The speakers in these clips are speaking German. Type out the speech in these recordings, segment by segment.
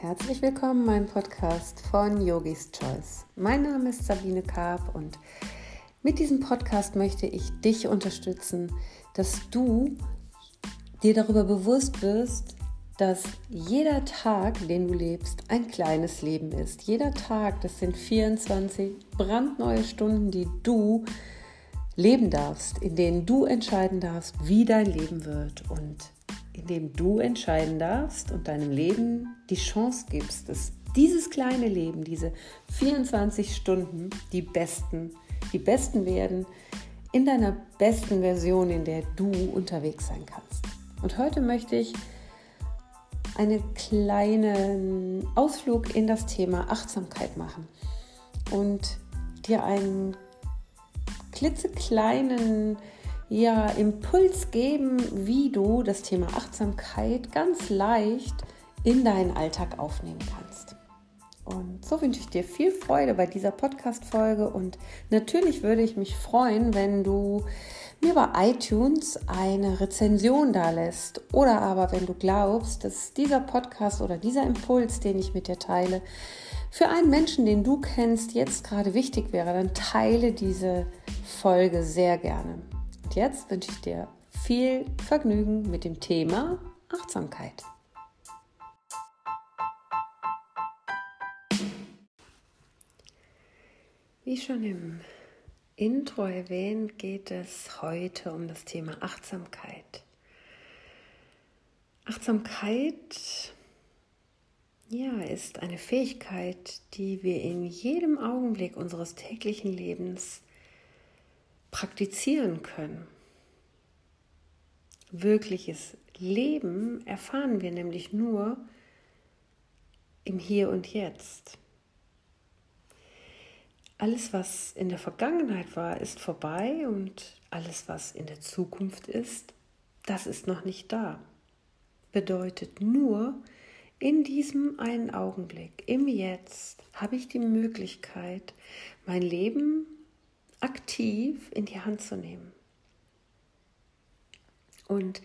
Herzlich willkommen meinem Podcast von Yogis Choice. Mein Name ist Sabine Karp und mit diesem Podcast möchte ich dich unterstützen, dass du dir darüber bewusst wirst, dass jeder Tag, den du lebst, ein kleines Leben ist. Jeder Tag, das sind 24 brandneue Stunden, die du leben darfst, in denen du entscheiden darfst, wie dein Leben wird und in dem du entscheiden darfst und deinem Leben die Chance gibst, dass dieses kleine Leben, diese 24 Stunden, die besten, die besten werden in deiner besten Version, in der du unterwegs sein kannst. Und heute möchte ich einen kleinen Ausflug in das Thema Achtsamkeit machen und dir einen klitzekleinen ja, Impuls geben, wie du das Thema Achtsamkeit ganz leicht in deinen Alltag aufnehmen kannst. Und so wünsche ich dir viel Freude bei dieser Podcast-Folge und natürlich würde ich mich freuen, wenn du mir bei iTunes eine Rezension da lässt oder aber wenn du glaubst, dass dieser Podcast oder dieser Impuls, den ich mit dir teile, für einen Menschen, den du kennst, jetzt gerade wichtig wäre, dann teile diese Folge sehr gerne. Und jetzt wünsche ich dir viel Vergnügen mit dem Thema Achtsamkeit. Wie schon im Intro erwähnt, geht es heute um das Thema Achtsamkeit. Achtsamkeit ja, ist eine Fähigkeit, die wir in jedem Augenblick unseres täglichen Lebens praktizieren können. Wirkliches Leben erfahren wir nämlich nur im Hier und Jetzt. Alles, was in der Vergangenheit war, ist vorbei und alles, was in der Zukunft ist, das ist noch nicht da. Bedeutet nur, in diesem einen Augenblick, im Jetzt, habe ich die Möglichkeit, mein Leben aktiv in die Hand zu nehmen. Und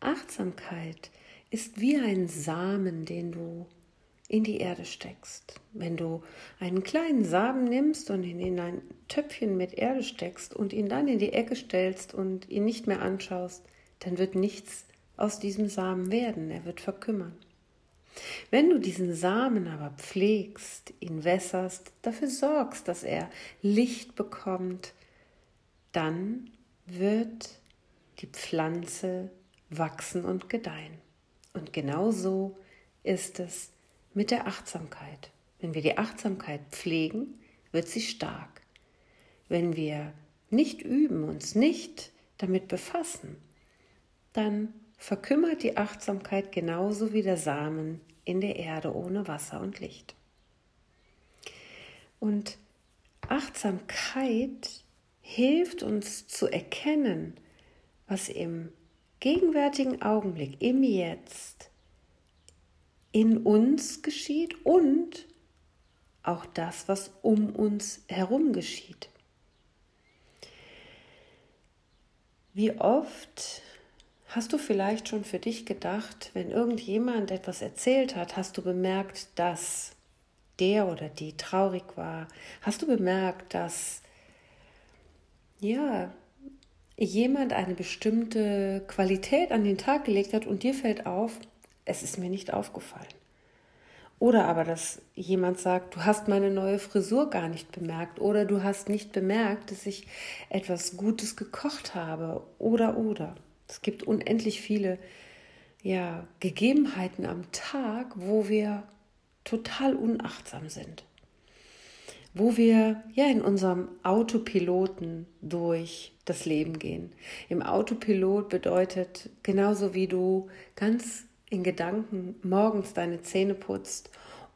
Achtsamkeit ist wie ein Samen, den du in die Erde steckst. Wenn du einen kleinen Samen nimmst und ihn in ein Töpfchen mit Erde steckst und ihn dann in die Ecke stellst und ihn nicht mehr anschaust, dann wird nichts aus diesem Samen werden, er wird verkümmern. Wenn du diesen Samen aber pflegst, ihn wässerst, dafür sorgst, dass er Licht bekommt, dann wird die Pflanze wachsen und gedeihen. Und genau so ist es mit der Achtsamkeit. Wenn wir die Achtsamkeit pflegen, wird sie stark. Wenn wir nicht üben, uns nicht damit befassen, dann verkümmert die Achtsamkeit genauso wie der Samen in der Erde ohne Wasser und Licht. Und Achtsamkeit hilft uns zu erkennen, was im gegenwärtigen Augenblick, im Jetzt, in uns geschieht und auch das, was um uns herum geschieht. Wie oft hast du vielleicht schon für dich gedacht, wenn irgendjemand etwas erzählt hat, hast du bemerkt, dass der oder die traurig war? Hast du bemerkt, dass ja, jemand eine bestimmte Qualität an den Tag gelegt hat und dir fällt auf, es ist mir nicht aufgefallen. Oder aber, dass jemand sagt, du hast meine neue Frisur gar nicht bemerkt oder du hast nicht bemerkt, dass ich etwas Gutes gekocht habe oder oder. Es gibt unendlich viele ja, Gegebenheiten am Tag, wo wir total unachtsam sind. Wo wir ja in unserem Autopiloten durch das Leben gehen. Im Autopilot bedeutet genauso wie du ganz in Gedanken morgens deine Zähne putzt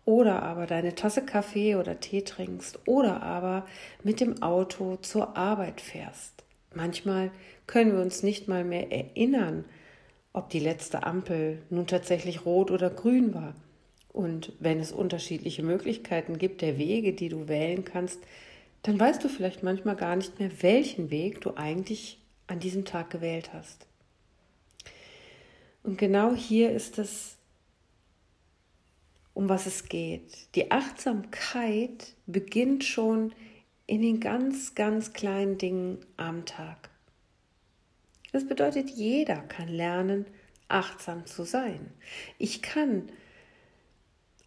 oder aber deine Tasse Kaffee oder Tee trinkst oder aber mit dem Auto zur Arbeit fährst. Manchmal können wir uns nicht mal mehr erinnern, ob die letzte Ampel nun tatsächlich rot oder grün war. Und wenn es unterschiedliche Möglichkeiten gibt der Wege, die du wählen kannst, dann weißt du vielleicht manchmal gar nicht mehr, welchen Weg du eigentlich an diesem Tag gewählt hast. Und genau hier ist es um was es geht. Die Achtsamkeit beginnt schon in den ganz, ganz kleinen Dingen am Tag. Das bedeutet, jeder kann lernen, achtsam zu sein. Ich kann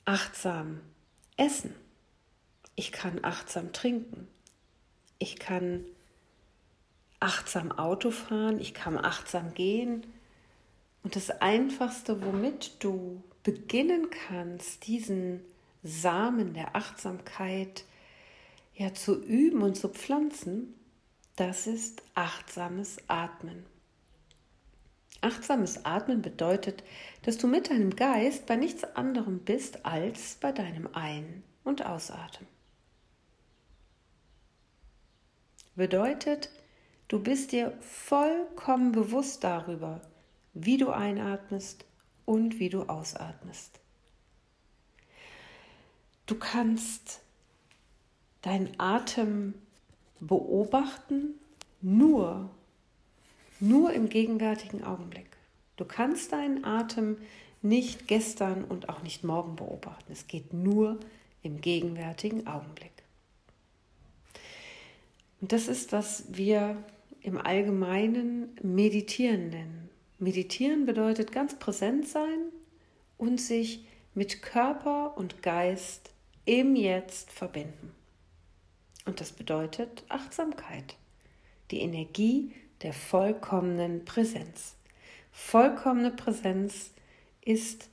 achtsam essen. Ich kann achtsam trinken. Ich kann achtsam Auto fahren. Ich kann achtsam gehen. Und das Einfachste, womit du beginnen kannst, diesen Samen der Achtsamkeit ja zu üben und zu pflanzen, das ist achtsames Atmen. Achtsames Atmen bedeutet, dass du mit deinem Geist bei nichts anderem bist als bei deinem Ein- und Ausatmen. Bedeutet, du bist dir vollkommen bewusst darüber, wie du einatmest und wie du ausatmest. Du kannst deinen Atem beobachten, nur, nur im gegenwärtigen Augenblick. Du kannst deinen Atem nicht gestern und auch nicht morgen beobachten. Es geht nur im gegenwärtigen Augenblick. Und das ist, was wir im Allgemeinen Meditieren nennen. Meditieren bedeutet ganz präsent sein und sich mit Körper und Geist im Jetzt verbinden. Und das bedeutet Achtsamkeit, die Energie der vollkommenen Präsenz. Vollkommene Präsenz ist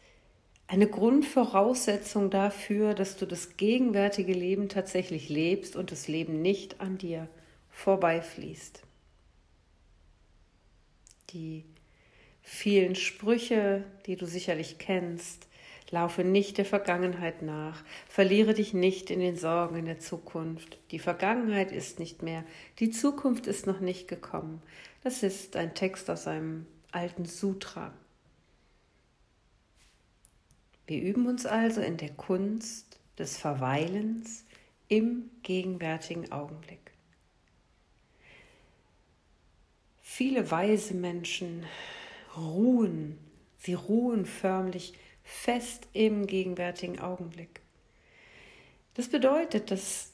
eine Grundvoraussetzung dafür, dass du das gegenwärtige Leben tatsächlich lebst und das Leben nicht an dir vorbeifließt. Die vielen Sprüche, die du sicherlich kennst, Laufe nicht der Vergangenheit nach, verliere dich nicht in den Sorgen in der Zukunft. Die Vergangenheit ist nicht mehr, die Zukunft ist noch nicht gekommen. Das ist ein Text aus einem alten Sutra. Wir üben uns also in der Kunst des Verweilens im gegenwärtigen Augenblick. Viele weise Menschen ruhen, sie ruhen förmlich fest im gegenwärtigen Augenblick. Das bedeutet, dass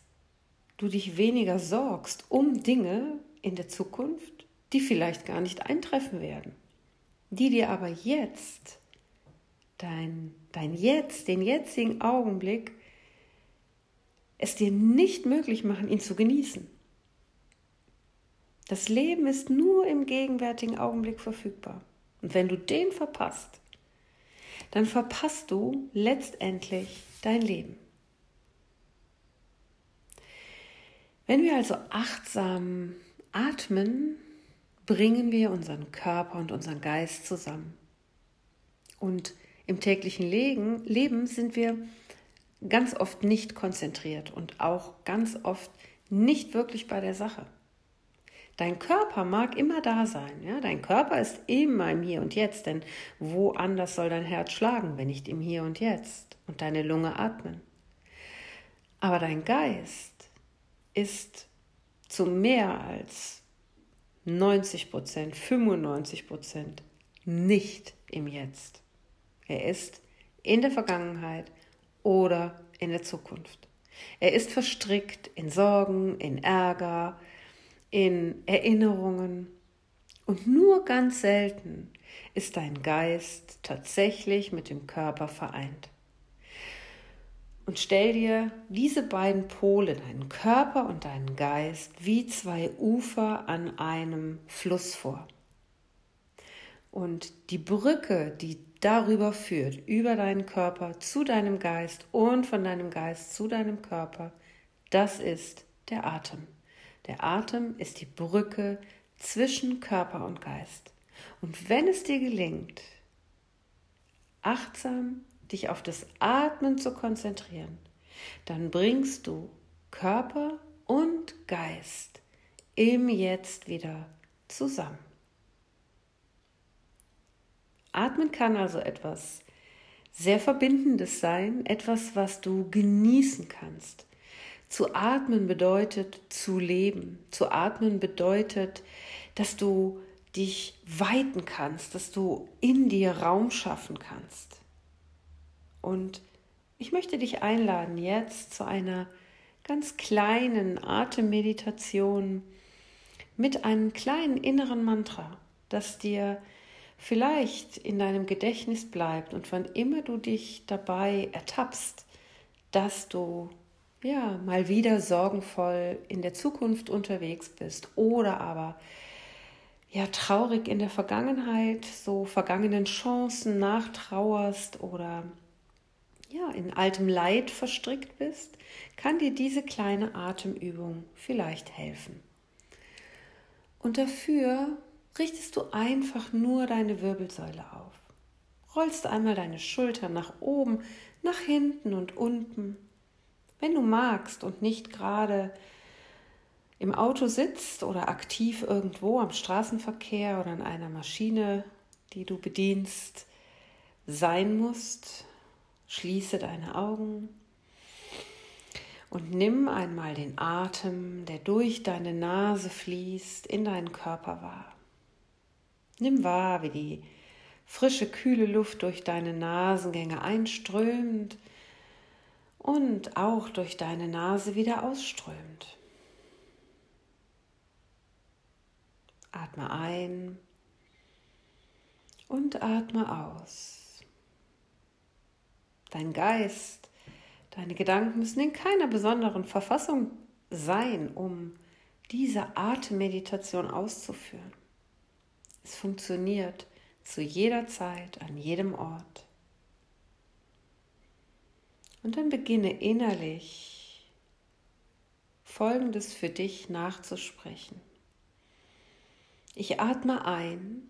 du dich weniger sorgst um Dinge in der Zukunft, die vielleicht gar nicht eintreffen werden, die dir aber jetzt, dein, dein Jetzt, den jetzigen Augenblick, es dir nicht möglich machen, ihn zu genießen. Das Leben ist nur im gegenwärtigen Augenblick verfügbar. Und wenn du den verpasst, dann verpasst du letztendlich dein Leben. Wenn wir also achtsam atmen, bringen wir unseren Körper und unseren Geist zusammen. Und im täglichen Leben sind wir ganz oft nicht konzentriert und auch ganz oft nicht wirklich bei der Sache. Dein Körper mag immer da sein. Ja? Dein Körper ist immer im Hier und Jetzt, denn wo anders soll dein Herz schlagen, wenn nicht im Hier und Jetzt und deine Lunge atmen? Aber dein Geist ist zu mehr als 90 Prozent, 95 Prozent nicht im Jetzt. Er ist in der Vergangenheit oder in der Zukunft. Er ist verstrickt in Sorgen, in Ärger, in Erinnerungen. Und nur ganz selten ist dein Geist tatsächlich mit dem Körper vereint. Und stell dir diese beiden Pole, deinen Körper und deinen Geist, wie zwei Ufer an einem Fluss vor. Und die Brücke, die darüber führt, über deinen Körper zu deinem Geist und von deinem Geist zu deinem Körper, das ist der Atem. Der Atem ist die Brücke zwischen Körper und Geist. Und wenn es dir gelingt, achtsam dich auf das Atmen zu konzentrieren, dann bringst du Körper und Geist im Jetzt wieder zusammen. Atmen kann also etwas sehr Verbindendes sein, etwas, was du genießen kannst, zu atmen bedeutet zu leben. Zu atmen bedeutet, dass du dich weiten kannst, dass du in dir Raum schaffen kannst. Und Ich möchte dich einladen jetzt zu einer ganz kleinen Atemmeditation mit einem kleinen inneren Mantra, das dir vielleicht in deinem Gedächtnis bleibt und wann immer du dich dabei ertappst, dass du ja mal wieder sorgenvoll in der Zukunft unterwegs bist oder aber ja traurig in der Vergangenheit, so vergangenen Chancen nachtrauerst oder ja in altem Leid verstrickt bist, kann dir diese kleine Atemübung vielleicht helfen. Und dafür richtest du einfach nur deine Wirbelsäule auf. Rollst einmal deine Schultern nach oben, nach hinten und unten. Wenn du magst und nicht gerade im Auto sitzt oder aktiv irgendwo am Straßenverkehr oder an einer Maschine, die du bedienst, sein musst, schließe deine Augen und nimm einmal den Atem, der durch deine Nase fließt, in deinen Körper wahr. Nimm wahr, wie die frische, kühle Luft durch deine Nasengänge einströmt und auch durch deine Nase wieder ausströmt. Atme ein und atme aus. Dein Geist, deine Gedanken müssen in keiner besonderen Verfassung sein, um diese Atemmeditation auszuführen. Es funktioniert zu jeder Zeit, an jedem Ort. Und dann beginne innerlich Folgendes für dich nachzusprechen. Ich atme ein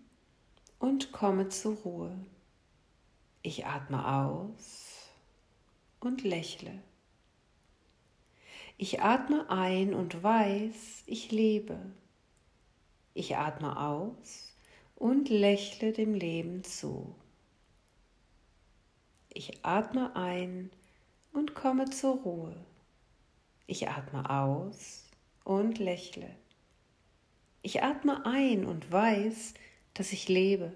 und komme zur Ruhe. Ich atme aus und lächle. Ich atme ein und weiß, ich lebe. Ich atme aus und lächle dem Leben zu. Ich atme ein und komme zur Ruhe. Ich atme aus und lächle. Ich atme ein und weiß, dass ich lebe.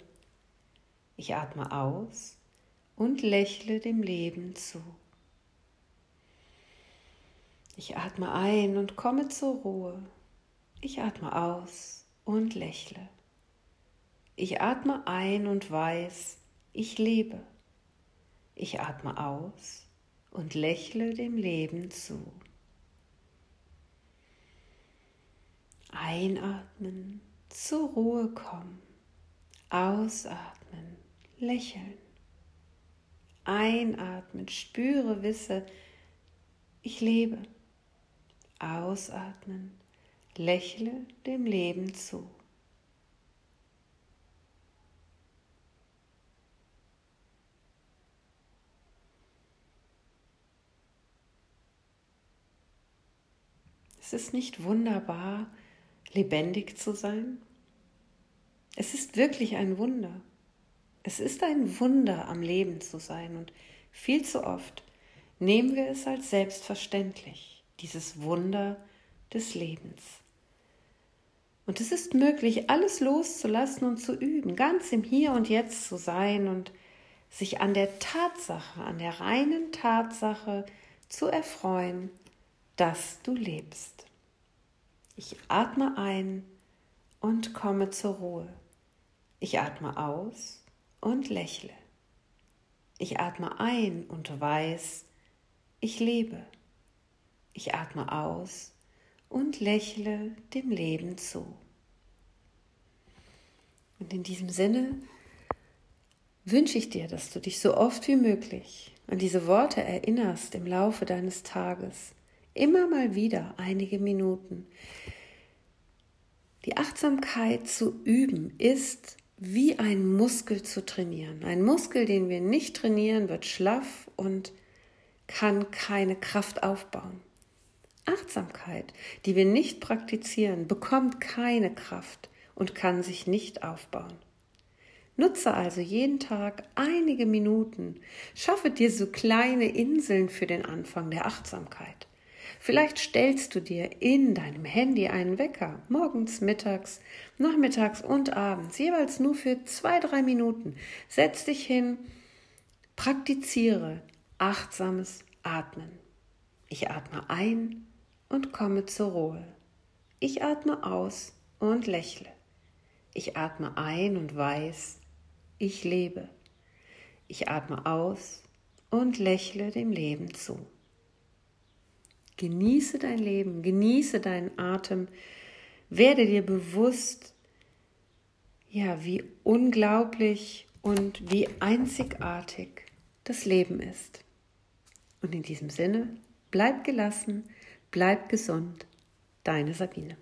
Ich atme aus und lächle dem Leben zu. Ich atme ein und komme zur Ruhe. Ich atme aus und lächle. Ich atme ein und weiß, ich lebe. Ich atme aus und lächle dem Leben zu. Einatmen, zur Ruhe kommen. Ausatmen, lächeln. Einatmen, spüre, wisse, ich lebe. Ausatmen, lächle dem Leben zu. Ist es nicht wunderbar, lebendig zu sein? Es ist wirklich ein Wunder. Es ist ein Wunder, am Leben zu sein und viel zu oft nehmen wir es als selbstverständlich, dieses Wunder des Lebens. Und es ist möglich, alles loszulassen und zu üben, ganz im Hier und Jetzt zu sein und sich an der Tatsache, an der reinen Tatsache zu erfreuen, dass du lebst. Ich atme ein und komme zur Ruhe. Ich atme aus und lächle. Ich atme ein und weiß, ich lebe. Ich atme aus und lächle dem Leben zu. Und in diesem Sinne wünsche ich dir, dass du dich so oft wie möglich an diese Worte erinnerst im Laufe deines Tages Immer mal wieder einige Minuten. Die Achtsamkeit zu üben ist wie ein Muskel zu trainieren. Ein Muskel, den wir nicht trainieren, wird schlaff und kann keine Kraft aufbauen. Achtsamkeit, die wir nicht praktizieren, bekommt keine Kraft und kann sich nicht aufbauen. Nutze also jeden Tag einige Minuten, schaffe dir so kleine Inseln für den Anfang der Achtsamkeit. Vielleicht stellst du dir in deinem Handy einen Wecker, morgens, mittags, nachmittags und abends, jeweils nur für zwei, drei Minuten. Setz dich hin, praktiziere achtsames Atmen. Ich atme ein und komme zur Ruhe. Ich atme aus und lächle. Ich atme ein und weiß, ich lebe. Ich atme aus und lächle dem Leben zu. Genieße dein Leben, genieße deinen Atem, werde dir bewusst, ja, wie unglaublich und wie einzigartig das Leben ist. Und in diesem Sinne, bleib gelassen, bleib gesund. Deine Sabine.